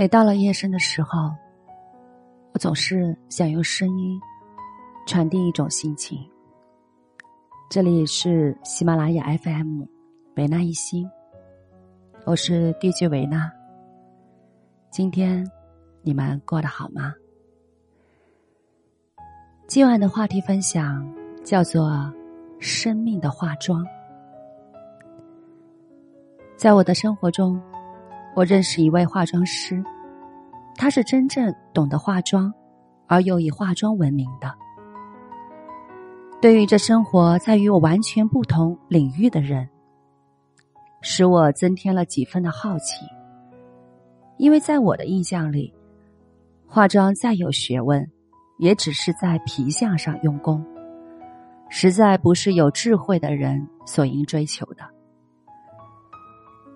每到了夜深的时候，我总是想用声音传递一种心情。这里是喜马拉雅 FM，维纳一心，我是 DJ 维纳。今天你们过得好吗？今晚的话题分享叫做“生命的化妆”。在我的生活中。我认识一位化妆师，他是真正懂得化妆，而又以化妆闻名的。对于这生活在与我完全不同领域的人，使我增添了几分的好奇。因为在我的印象里，化妆再有学问，也只是在皮相上用功，实在不是有智慧的人所应追求的。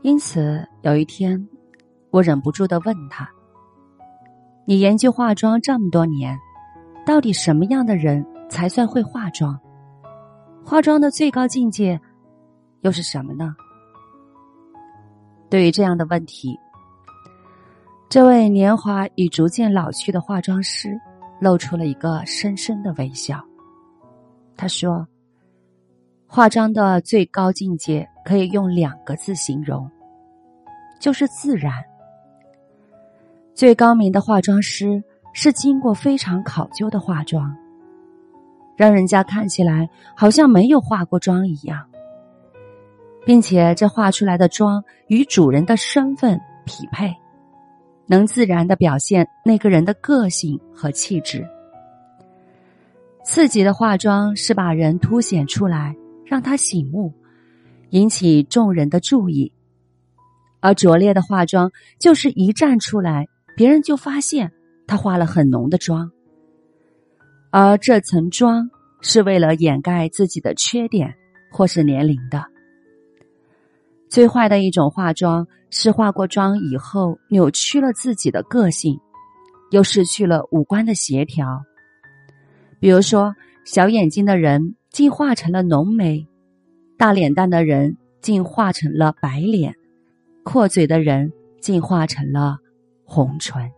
因此，有一天，我忍不住的问他：“你研究化妆这么多年，到底什么样的人才算会化妆？化妆的最高境界又是什么呢？”对于这样的问题，这位年华已逐渐老去的化妆师露出了一个深深的微笑。他说：“化妆的最高境界可以用两个字形容。”就是自然。最高明的化妆师是经过非常考究的化妆，让人家看起来好像没有化过妆一样，并且这画出来的妆与主人的身份匹配，能自然的表现那个人的个性和气质。刺激的化妆是把人凸显出来，让他醒目，引起众人的注意。而拙劣的化妆，就是一站出来，别人就发现他化了很浓的妆，而这层妆是为了掩盖自己的缺点或是年龄的。最坏的一种化妆是化过妆以后扭曲了自己的个性，又失去了五官的协调。比如说，小眼睛的人竟化成了浓眉，大脸蛋的人竟化成了白脸。阔嘴的人进化成了红唇，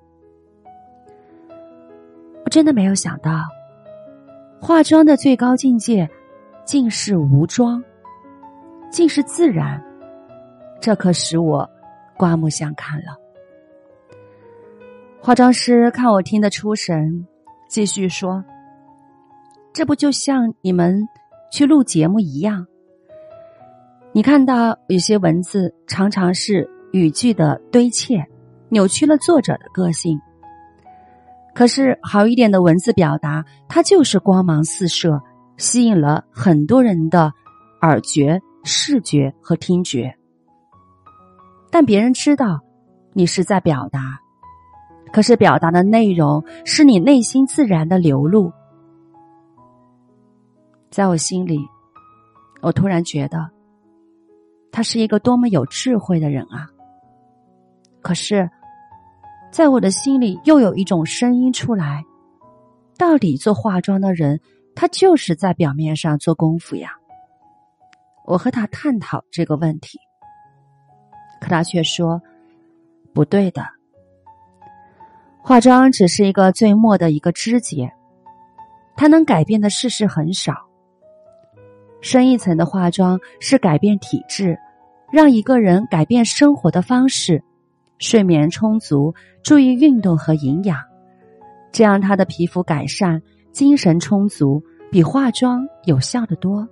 我真的没有想到，化妆的最高境界竟是无妆，竟是自然，这可使我刮目相看了。化妆师看我听得出神，继续说：“这不就像你们去录节目一样？”你看到有些文字常常是语句的堆砌，扭曲了作者的个性。可是好一点的文字表达，它就是光芒四射，吸引了很多人的耳觉、视觉和听觉。但别人知道你是在表达，可是表达的内容是你内心自然的流露。在我心里，我突然觉得。他是一个多么有智慧的人啊！可是，在我的心里又有一种声音出来：到底做化妆的人，他就是在表面上做功夫呀。我和他探讨这个问题，可他却说不对的。化妆只是一个最末的一个枝节，它能改变的事实很少。深一层的化妆是改变体质。让一个人改变生活的方式，睡眠充足，注意运动和营养，这样他的皮肤改善，精神充足，比化妆有效的多。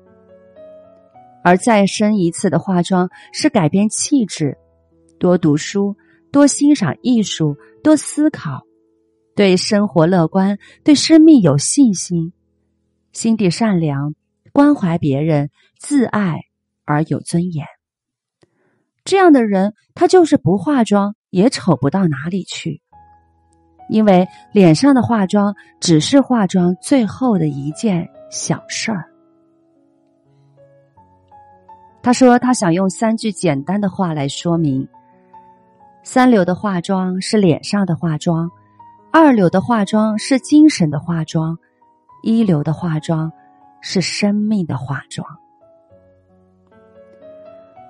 而再深一次的化妆是改变气质，多读书，多欣赏艺术，多思考，对生活乐观，对生命有信心，心地善良，关怀别人，自爱而有尊严。这样的人，他就是不化妆也丑不到哪里去，因为脸上的化妆只是化妆最后的一件小事儿。他说：“他想用三句简单的话来说明：三流的化妆是脸上的化妆，二流的化妆是精神的化妆，一流的化妆是生命的化妆。”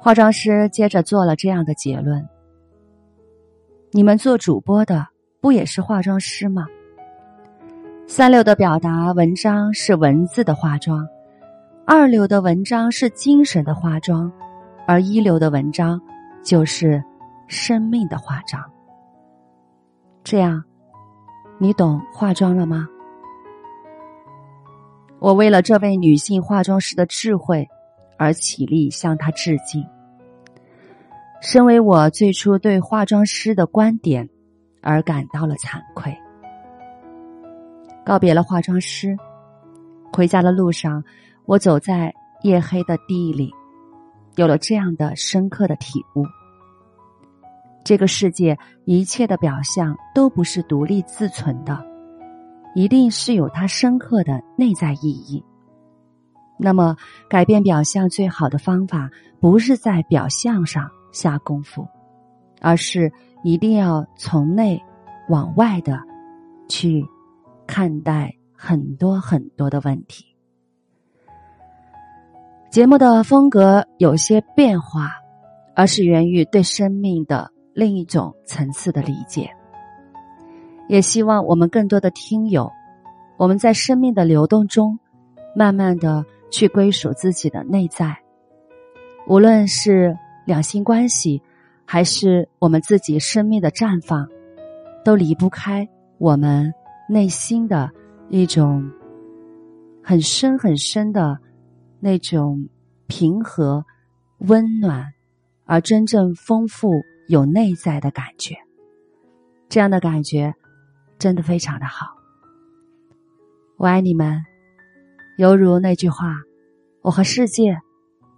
化妆师接着做了这样的结论：你们做主播的不也是化妆师吗？三流的表达文章是文字的化妆，二流的文章是精神的化妆，而一流的文章就是生命的化妆。这样，你懂化妆了吗？我为了这位女性化妆师的智慧而起立向她致敬。身为我最初对化妆师的观点而感到了惭愧。告别了化妆师，回家的路上，我走在夜黑的地里，有了这样的深刻的体悟：这个世界一切的表象都不是独立自存的，一定是有它深刻的内在意义。那么，改变表象最好的方法，不是在表象上下功夫，而是一定要从内往外的去。看待很多很多的问题，节目的风格有些变化，而是源于对生命的另一种层次的理解。也希望我们更多的听友，我们在生命的流动中，慢慢的去归属自己的内在，无论是两性关系，还是我们自己生命的绽放，都离不开我们。内心的一种很深很深的那种平和、温暖，而真正丰富有内在的感觉，这样的感觉真的非常的好。我爱你们，犹如那句话：“我和世界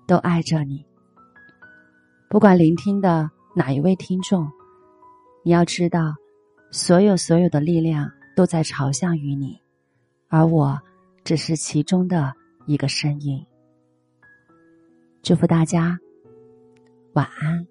都爱着你。”不管聆听的哪一位听众，你要知道，所有所有的力量。都在朝向于你，而我只是其中的一个身影。祝福大家，晚安。